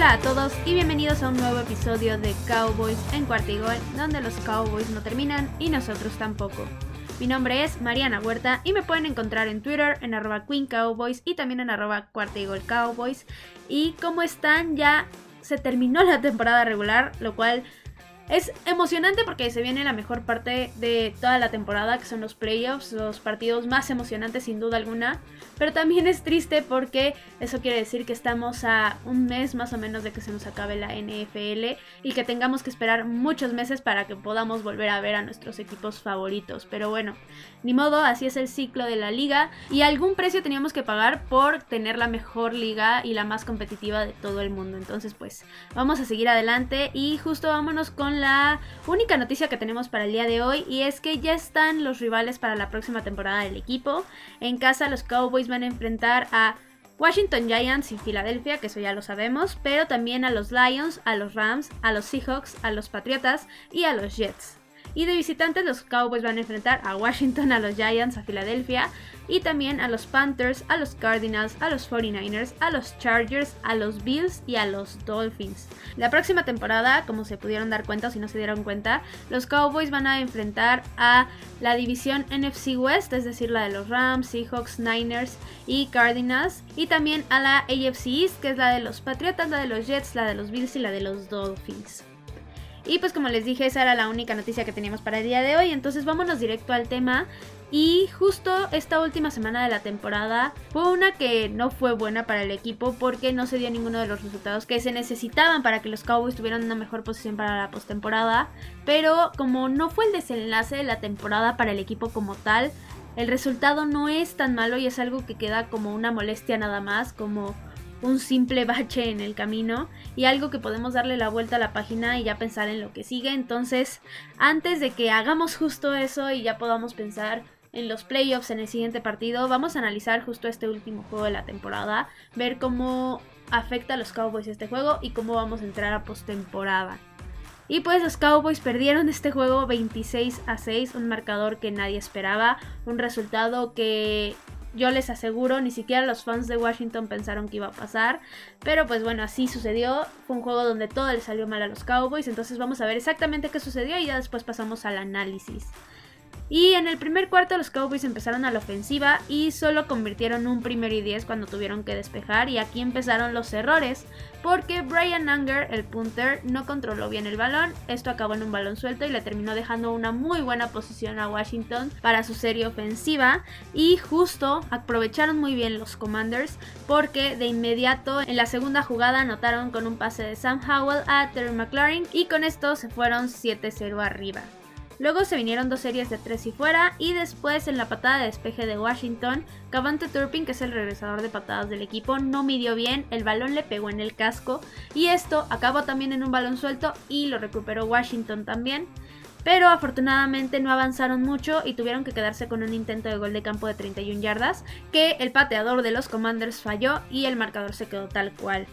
Hola a todos y bienvenidos a un nuevo episodio de Cowboys en Cuartigol, donde los Cowboys no terminan y nosotros tampoco. Mi nombre es Mariana Huerta y me pueden encontrar en Twitter en arroba Queen Cowboys y también en arroba Cuartigol Cowboys. Y como están, ya se terminó la temporada regular, lo cual es emocionante porque se viene la mejor parte de toda la temporada, que son los playoffs, los partidos más emocionantes sin duda alguna. Pero también es triste porque eso quiere decir que estamos a un mes más o menos de que se nos acabe la NFL y que tengamos que esperar muchos meses para que podamos volver a ver a nuestros equipos favoritos. Pero bueno, ni modo, así es el ciclo de la liga y algún precio teníamos que pagar por tener la mejor liga y la más competitiva de todo el mundo. Entonces pues vamos a seguir adelante y justo vámonos con la única noticia que tenemos para el día de hoy y es que ya están los rivales para la próxima temporada del equipo. En casa los Cowboys van a enfrentar a Washington Giants y Filadelfia, que eso ya lo sabemos, pero también a los Lions, a los Rams, a los Seahawks, a los Patriotas y a los Jets. Y de visitantes los Cowboys van a enfrentar a Washington, a los Giants, a Filadelfia y también a los Panthers, a los Cardinals, a los 49ers, a los Chargers, a los Bills y a los Dolphins. La próxima temporada, como se pudieron dar cuenta o si no se dieron cuenta, los Cowboys van a enfrentar a la división NFC West, es decir, la de los Rams, Seahawks, Niners y Cardinals, y también a la AFC East, que es la de los Patriotas, la de los Jets, la de los Bills y la de los Dolphins. Y pues como les dije, esa era la única noticia que teníamos para el día de hoy. Entonces vámonos directo al tema. Y justo esta última semana de la temporada fue una que no fue buena para el equipo porque no se dio ninguno de los resultados que se necesitaban para que los Cowboys tuvieran una mejor posición para la postemporada. Pero como no fue el desenlace de la temporada para el equipo como tal, el resultado no es tan malo y es algo que queda como una molestia nada más, como un simple bache en el camino y algo que podemos darle la vuelta a la página y ya pensar en lo que sigue. Entonces, antes de que hagamos justo eso y ya podamos pensar en los playoffs en el siguiente partido, vamos a analizar justo este último juego de la temporada, ver cómo afecta a los Cowboys este juego y cómo vamos a entrar a postemporada. Y pues los Cowboys perdieron este juego 26 a 6, un marcador que nadie esperaba, un resultado que yo les aseguro, ni siquiera los fans de Washington pensaron que iba a pasar. Pero pues bueno, así sucedió. Fue un juego donde todo le salió mal a los Cowboys. Entonces vamos a ver exactamente qué sucedió y ya después pasamos al análisis. Y en el primer cuarto los Cowboys empezaron a la ofensiva y solo convirtieron un primer y 10 cuando tuvieron que despejar. Y aquí empezaron los errores porque Brian Unger, el punter, no controló bien el balón, esto acabó en un balón suelto y le terminó dejando una muy buena posición a Washington para su serie ofensiva. Y justo aprovecharon muy bien los Commanders porque de inmediato en la segunda jugada anotaron con un pase de Sam Howell a Terry McLaurin y con esto se fueron 7-0 arriba. Luego se vinieron dos series de tres y fuera y después en la patada de despeje de Washington, Cavante Turpin, que es el regresador de patadas del equipo, no midió bien, el balón le pegó en el casco y esto acabó también en un balón suelto y lo recuperó Washington también. Pero afortunadamente no avanzaron mucho y tuvieron que quedarse con un intento de gol de campo de 31 yardas que el pateador de los Commanders falló y el marcador se quedó tal cual.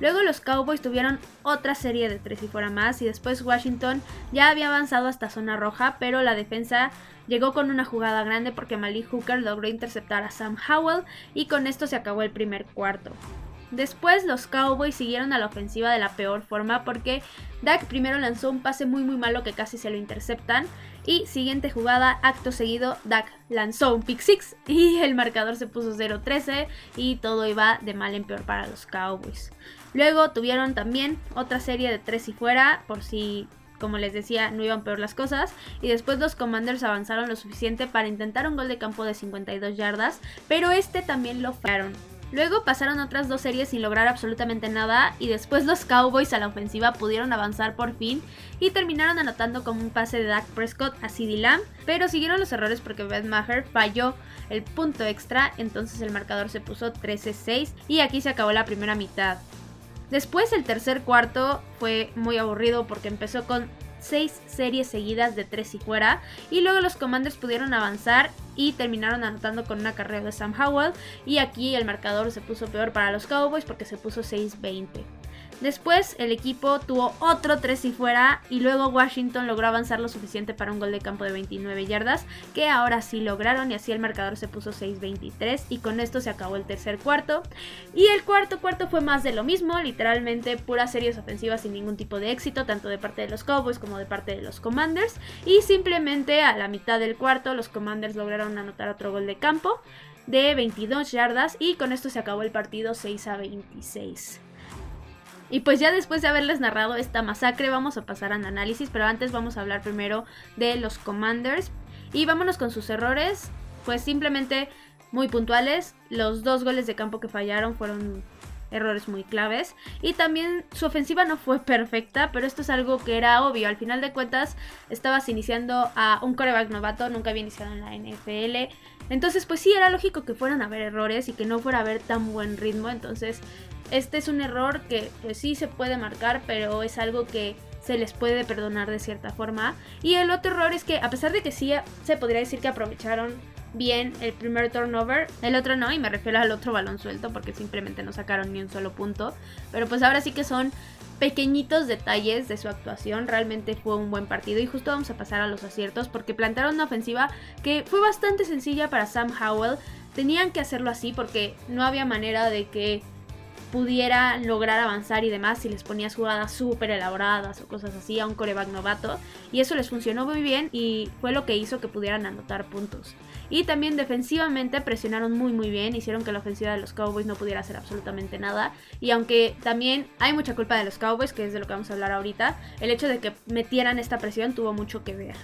Luego los Cowboys tuvieron otra serie de tres y fuera más y después Washington ya había avanzado hasta zona roja, pero la defensa llegó con una jugada grande porque Malik Hooker logró interceptar a Sam Howell y con esto se acabó el primer cuarto. Después los Cowboys siguieron a la ofensiva de la peor forma porque Dak primero lanzó un pase muy muy malo que casi se lo interceptan y siguiente jugada, acto seguido, Dak lanzó un pick six y el marcador se puso 0-13 y todo iba de mal en peor para los Cowboys. Luego tuvieron también otra serie de tres y fuera, por si, como les decía, no iban peor las cosas. Y después los Commanders avanzaron lo suficiente para intentar un gol de campo de 52 yardas, pero este también lo fallaron. Luego pasaron otras dos series sin lograr absolutamente nada y después los Cowboys a la ofensiva pudieron avanzar por fin y terminaron anotando como un pase de Dak Prescott a CeeDee Lamb, pero siguieron los errores porque Beth Maher falló el punto extra, entonces el marcador se puso 13-6 y aquí se acabó la primera mitad. Después el tercer cuarto fue muy aburrido porque empezó con seis series seguidas de tres y fuera y luego los Commanders pudieron avanzar y terminaron anotando con una carrera de Sam Howell y aquí el marcador se puso peor para los Cowboys porque se puso 6-20. Después el equipo tuvo otro 3 y fuera y luego Washington logró avanzar lo suficiente para un gol de campo de 29 yardas que ahora sí lograron y así el marcador se puso 6-23 y con esto se acabó el tercer cuarto. Y el cuarto cuarto fue más de lo mismo, literalmente puras series ofensivas sin ningún tipo de éxito, tanto de parte de los Cowboys como de parte de los Commanders y simplemente a la mitad del cuarto los Commanders lograron anotar otro gol de campo de 22 yardas y con esto se acabó el partido 6 a 26. Y pues ya después de haberles narrado esta masacre vamos a pasar al análisis, pero antes vamos a hablar primero de los Commanders. Y vámonos con sus errores, pues simplemente muy puntuales. Los dos goles de campo que fallaron fueron errores muy claves. Y también su ofensiva no fue perfecta, pero esto es algo que era obvio. Al final de cuentas, estabas iniciando a un coreback novato, nunca había iniciado en la NFL. Entonces, pues sí, era lógico que fueran a haber errores y que no fuera a haber tan buen ritmo. Entonces, este es un error que pues sí se puede marcar, pero es algo que se les puede perdonar de cierta forma. Y el otro error es que a pesar de que sí se podría decir que aprovecharon bien el primer turnover, el otro no, y me refiero al otro balón suelto porque simplemente no sacaron ni un solo punto. Pero pues ahora sí que son pequeñitos detalles de su actuación. Realmente fue un buen partido y justo vamos a pasar a los aciertos porque plantaron una ofensiva que fue bastante sencilla para Sam Howell. Tenían que hacerlo así porque no había manera de que pudiera lograr avanzar y demás si les ponías jugadas súper elaboradas o cosas así a un coreback novato. Y eso les funcionó muy bien y fue lo que hizo que pudieran anotar puntos. Y también defensivamente presionaron muy muy bien, hicieron que la ofensiva de los Cowboys no pudiera hacer absolutamente nada. Y aunque también hay mucha culpa de los Cowboys, que es de lo que vamos a hablar ahorita, el hecho de que metieran esta presión tuvo mucho que ver.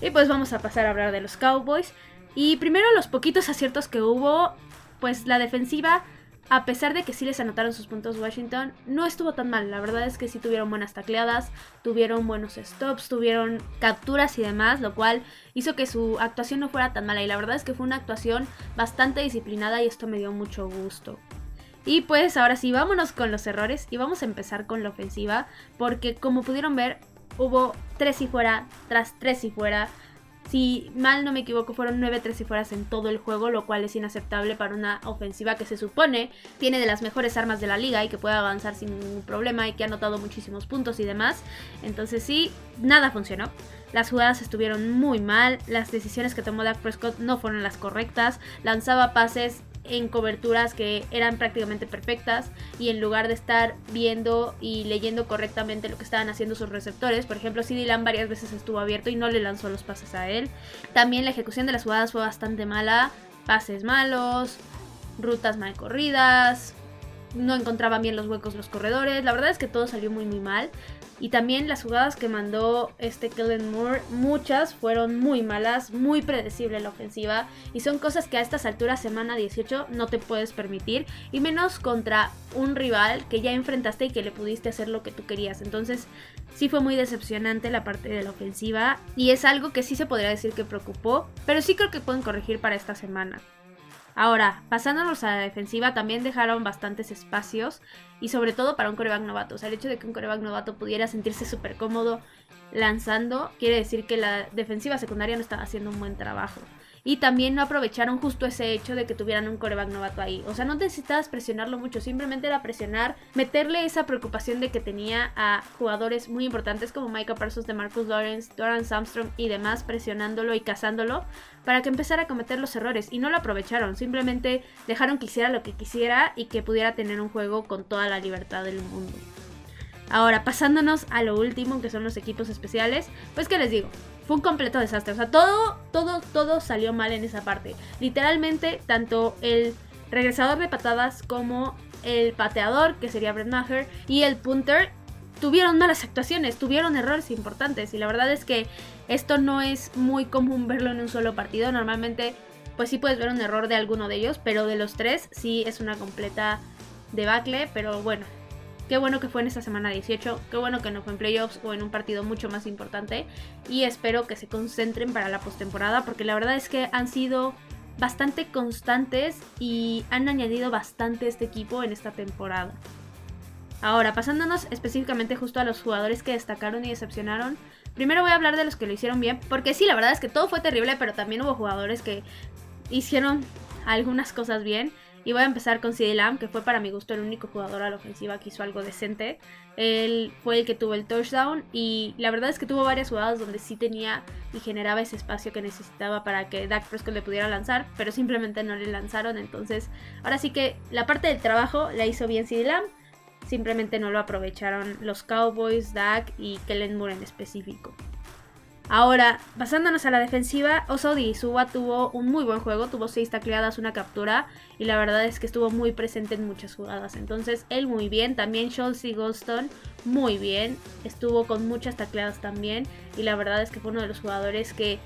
Y pues vamos a pasar a hablar de los Cowboys. Y primero los poquitos aciertos que hubo, pues la defensiva a pesar de que sí les anotaron sus puntos Washington, no estuvo tan mal. La verdad es que sí tuvieron buenas tacleadas, tuvieron buenos stops, tuvieron capturas y demás, lo cual hizo que su actuación no fuera tan mala. Y la verdad es que fue una actuación bastante disciplinada y esto me dio mucho gusto. Y pues ahora sí, vámonos con los errores y vamos a empezar con la ofensiva, porque como pudieron ver, hubo tres y fuera, tras tres y fuera. Si mal no me equivoco, fueron 9 3 y fueras en todo el juego, lo cual es inaceptable para una ofensiva que se supone tiene de las mejores armas de la liga y que puede avanzar sin ningún problema y que ha anotado muchísimos puntos y demás. Entonces sí, nada funcionó. Las jugadas estuvieron muy mal, las decisiones que tomó Dak Prescott no fueron las correctas, lanzaba pases en coberturas que eran prácticamente perfectas y en lugar de estar viendo y leyendo correctamente lo que estaban haciendo sus receptores, por ejemplo, CD varias veces estuvo abierto y no le lanzó los pases a él. También la ejecución de las jugadas fue bastante mala, pases malos, rutas mal corridas, no encontraban bien los huecos los corredores. La verdad es que todo salió muy muy mal. Y también las jugadas que mandó este Kellen Moore, muchas fueron muy malas, muy predecible la ofensiva. Y son cosas que a estas alturas, semana 18, no te puedes permitir. Y menos contra un rival que ya enfrentaste y que le pudiste hacer lo que tú querías. Entonces, sí fue muy decepcionante la parte de la ofensiva. Y es algo que sí se podría decir que preocupó. Pero sí creo que pueden corregir para esta semana. Ahora, pasándonos a la defensiva, también dejaron bastantes espacios y sobre todo para un coreback novato. O sea, el hecho de que un coreback novato pudiera sentirse súper cómodo lanzando quiere decir que la defensiva secundaria no estaba haciendo un buen trabajo y también no aprovecharon justo ese hecho de que tuvieran un coreback novato ahí. O sea, no necesitabas presionarlo mucho, simplemente era presionar, meterle esa preocupación de que tenía a jugadores muy importantes como Micah Parsons de Marcus Lawrence, Doran Armstrong y demás presionándolo y cazándolo para que empezara a cometer los errores y no lo aprovecharon, simplemente dejaron que hiciera lo que quisiera y que pudiera tener un juego con toda la libertad del mundo. Ahora, pasándonos a lo último, que son los equipos especiales, pues que les digo, fue un completo desastre. O sea, todo, todo, todo salió mal en esa parte. Literalmente, tanto el regresador de patadas como el pateador, que sería Brett Maher, y el punter tuvieron malas actuaciones, tuvieron errores importantes. Y la verdad es que esto no es muy común verlo en un solo partido. Normalmente, pues sí puedes ver un error de alguno de ellos, pero de los tres sí es una completa debacle. Pero bueno, Qué bueno que fue en esta semana 18, qué bueno que no fue en playoffs o en un partido mucho más importante y espero que se concentren para la postemporada porque la verdad es que han sido bastante constantes y han añadido bastante este equipo en esta temporada. Ahora, pasándonos específicamente justo a los jugadores que destacaron y decepcionaron, primero voy a hablar de los que lo hicieron bien, porque sí, la verdad es que todo fue terrible, pero también hubo jugadores que hicieron algunas cosas bien. Y voy a empezar con CD Lamb, que fue para mi gusto el único jugador a la ofensiva que hizo algo decente. Él fue el que tuvo el touchdown y la verdad es que tuvo varias jugadas donde sí tenía y generaba ese espacio que necesitaba para que Dak Prescott le pudiera lanzar, pero simplemente no le lanzaron. Entonces, ahora sí que la parte del trabajo la hizo bien CD Lamb. Simplemente no lo aprovecharon los Cowboys, Dak y Kellen Moore en específico. Ahora, pasándonos a la defensiva, Osodi Suba tuvo un muy buen juego, tuvo 6 tacleadas, una captura y la verdad es que estuvo muy presente en muchas jugadas. Entonces, él muy bien, también Schultz y Goldstone muy bien, estuvo con muchas tacleadas también y la verdad es que fue uno de los jugadores que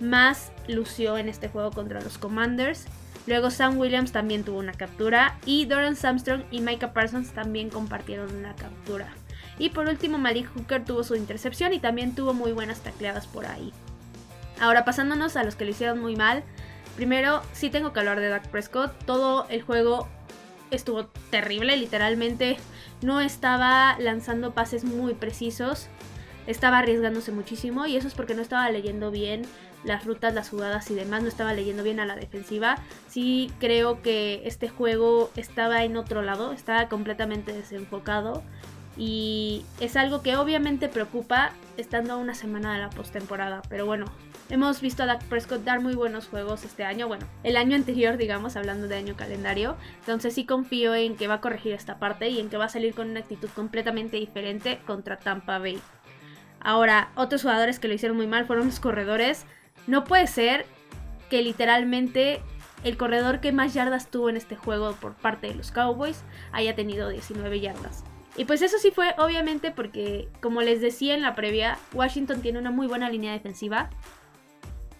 más lució en este juego contra los Commanders. Luego Sam Williams también tuvo una captura y Doran Samstrong y Micah Parsons también compartieron una captura. Y por último, Malik Hooker tuvo su intercepción y también tuvo muy buenas tacleadas por ahí. Ahora pasándonos a los que lo hicieron muy mal. Primero, sí tengo que hablar de Dak Prescott. Todo el juego estuvo terrible, literalmente no estaba lanzando pases muy precisos. Estaba arriesgándose muchísimo y eso es porque no estaba leyendo bien las rutas, las jugadas y demás, no estaba leyendo bien a la defensiva. Sí creo que este juego estaba en otro lado, estaba completamente desenfocado y es algo que obviamente preocupa estando a una semana de la postemporada. Pero bueno, hemos visto a Dak Prescott dar muy buenos juegos este año. Bueno, el año anterior, digamos, hablando de año calendario. Entonces sí confío en que va a corregir esta parte y en que va a salir con una actitud completamente diferente contra Tampa Bay. Ahora, otros jugadores que lo hicieron muy mal fueron los corredores. No puede ser que literalmente el corredor que más yardas tuvo en este juego por parte de los Cowboys haya tenido 19 yardas. Y pues eso sí fue obviamente porque, como les decía en la previa, Washington tiene una muy buena línea defensiva.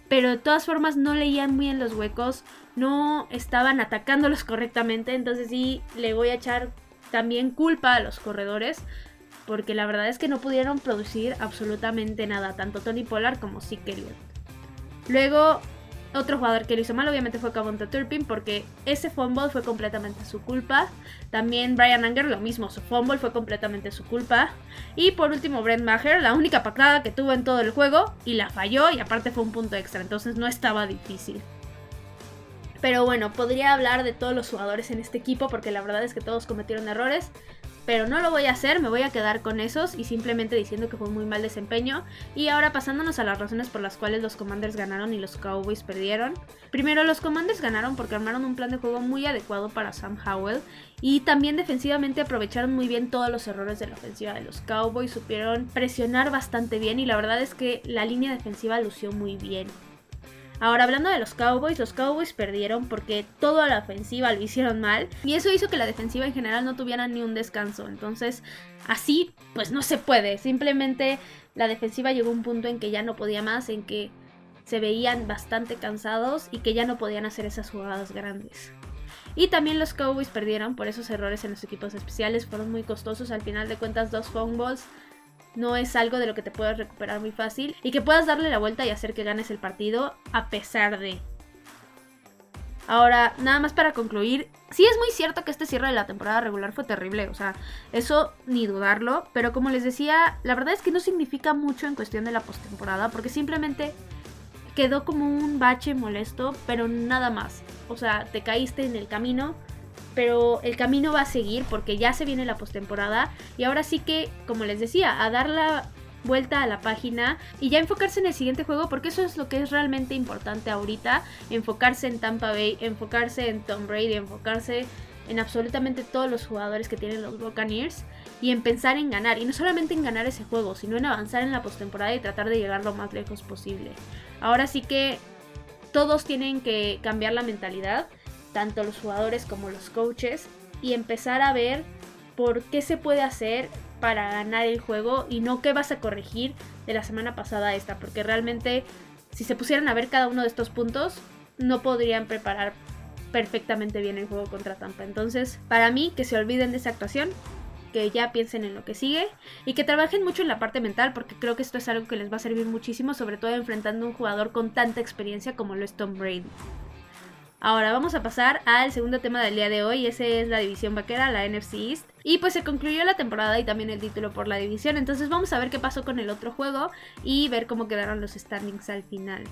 Pero de todas formas no leían muy en los huecos, no estaban atacándolos correctamente. Entonces sí le voy a echar también culpa a los corredores. Porque la verdad es que no pudieron producir absolutamente nada, tanto Tony Pollard como Zeke Elliott. Luego otro jugador que lo hizo mal obviamente fue Cavonta Turpin porque ese fumble fue completamente su culpa. También Brian Anger lo mismo, su fumble fue completamente su culpa. Y por último Brent Maher, la única pactada que tuvo en todo el juego y la falló y aparte fue un punto extra, entonces no estaba difícil. Pero bueno, podría hablar de todos los jugadores en este equipo porque la verdad es que todos cometieron errores pero no lo voy a hacer, me voy a quedar con esos y simplemente diciendo que fue muy mal desempeño. Y ahora pasándonos a las razones por las cuales los Commanders ganaron y los Cowboys perdieron. Primero, los Commanders ganaron porque armaron un plan de juego muy adecuado para Sam Howell y también defensivamente aprovecharon muy bien todos los errores de la ofensiva de los Cowboys, supieron presionar bastante bien y la verdad es que la línea defensiva lució muy bien. Ahora hablando de los Cowboys, los Cowboys perdieron porque toda la ofensiva lo hicieron mal y eso hizo que la defensiva en general no tuviera ni un descanso. Entonces, así pues no se puede. Simplemente la defensiva llegó a un punto en que ya no podía más, en que se veían bastante cansados y que ya no podían hacer esas jugadas grandes. Y también los Cowboys perdieron por esos errores en los equipos especiales, fueron muy costosos, al final de cuentas dos fumbles no es algo de lo que te puedas recuperar muy fácil y que puedas darle la vuelta y hacer que ganes el partido a pesar de. Ahora, nada más para concluir, sí es muy cierto que este cierre de la temporada regular fue terrible, o sea, eso ni dudarlo, pero como les decía, la verdad es que no significa mucho en cuestión de la postemporada, porque simplemente quedó como un bache molesto, pero nada más. O sea, te caíste en el camino, pero el camino va a seguir porque ya se viene la postemporada y ahora sí que, como les decía, a dar la vuelta a la página y ya enfocarse en el siguiente juego porque eso es lo que es realmente importante ahorita, enfocarse en Tampa Bay, enfocarse en Tom Brady, enfocarse en absolutamente todos los jugadores que tienen los Buccaneers y en pensar en ganar y no solamente en ganar ese juego, sino en avanzar en la postemporada y tratar de llegar lo más lejos posible. Ahora sí que todos tienen que cambiar la mentalidad tanto los jugadores como los coaches, y empezar a ver por qué se puede hacer para ganar el juego y no qué vas a corregir de la semana pasada a esta, porque realmente si se pusieran a ver cada uno de estos puntos, no podrían preparar perfectamente bien el juego contra Tampa. Entonces, para mí, que se olviden de esa actuación, que ya piensen en lo que sigue y que trabajen mucho en la parte mental, porque creo que esto es algo que les va a servir muchísimo, sobre todo enfrentando a un jugador con tanta experiencia como lo es Tom Brady. Ahora vamos a pasar al segundo tema del día de hoy, ese es la división vaquera, la NFC East. Y pues se concluyó la temporada y también el título por la división, entonces vamos a ver qué pasó con el otro juego y ver cómo quedaron los standings al final.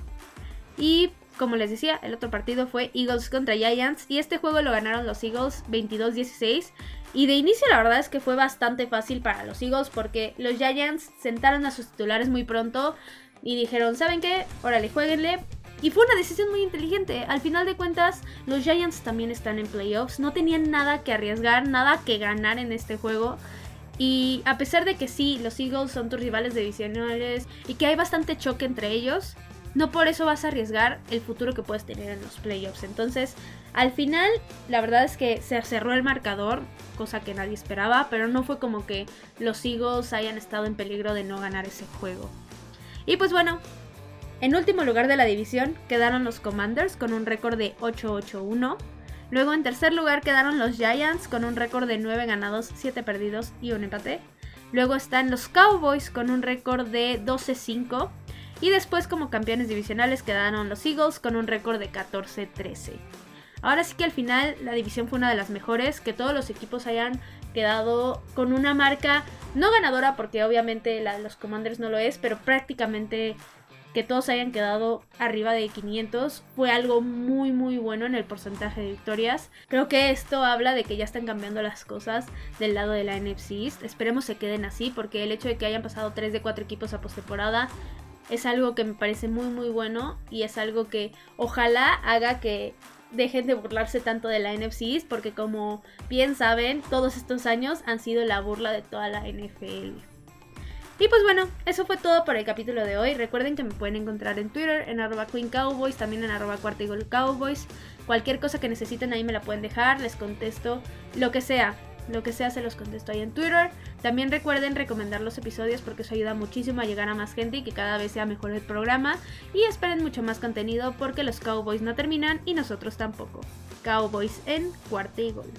Y como les decía, el otro partido fue Eagles contra Giants y este juego lo ganaron los Eagles 22-16. Y de inicio la verdad es que fue bastante fácil para los Eagles porque los Giants sentaron a sus titulares muy pronto y dijeron, ¿saben qué? Órale, jueguenle. Y fue una decisión muy inteligente. Al final de cuentas, los Giants también están en playoffs. No tenían nada que arriesgar, nada que ganar en este juego. Y a pesar de que sí, los Eagles son tus rivales divisionales y que hay bastante choque entre ellos, no por eso vas a arriesgar el futuro que puedes tener en los playoffs. Entonces, al final, la verdad es que se cerró el marcador, cosa que nadie esperaba, pero no fue como que los Eagles hayan estado en peligro de no ganar ese juego. Y pues bueno, en último lugar de la división quedaron los Commanders con un récord de 8-8-1. Luego en tercer lugar quedaron los Giants con un récord de 9 ganados, 7 perdidos y un empate. Luego están los Cowboys con un récord de 12-5. Y después como campeones divisionales quedaron los Eagles con un récord de 14-13. Ahora sí que al final la división fue una de las mejores, que todos los equipos hayan quedado con una marca no ganadora porque obviamente la de los Commanders no lo es, pero prácticamente que todos hayan quedado arriba de 500 fue algo muy muy bueno en el porcentaje de victorias. Creo que esto habla de que ya están cambiando las cosas del lado de la NFC East. Esperemos se queden así porque el hecho de que hayan pasado 3 de 4 equipos a postemporada es algo que me parece muy muy bueno y es algo que ojalá haga que dejen de burlarse tanto de la NFC porque como bien saben, todos estos años han sido la burla de toda la NFL. Y pues bueno, eso fue todo por el capítulo de hoy. Recuerden que me pueden encontrar en Twitter, en arroba Queen Cowboys, también en arroba Cowboys. Cualquier cosa que necesiten ahí me la pueden dejar, les contesto lo que sea. Lo que sea se los contesto ahí en Twitter. También recuerden recomendar los episodios porque eso ayuda muchísimo a llegar a más gente y que cada vez sea mejor el programa. Y esperen mucho más contenido porque los Cowboys no terminan y nosotros tampoco. Cowboys en cuarta y gol.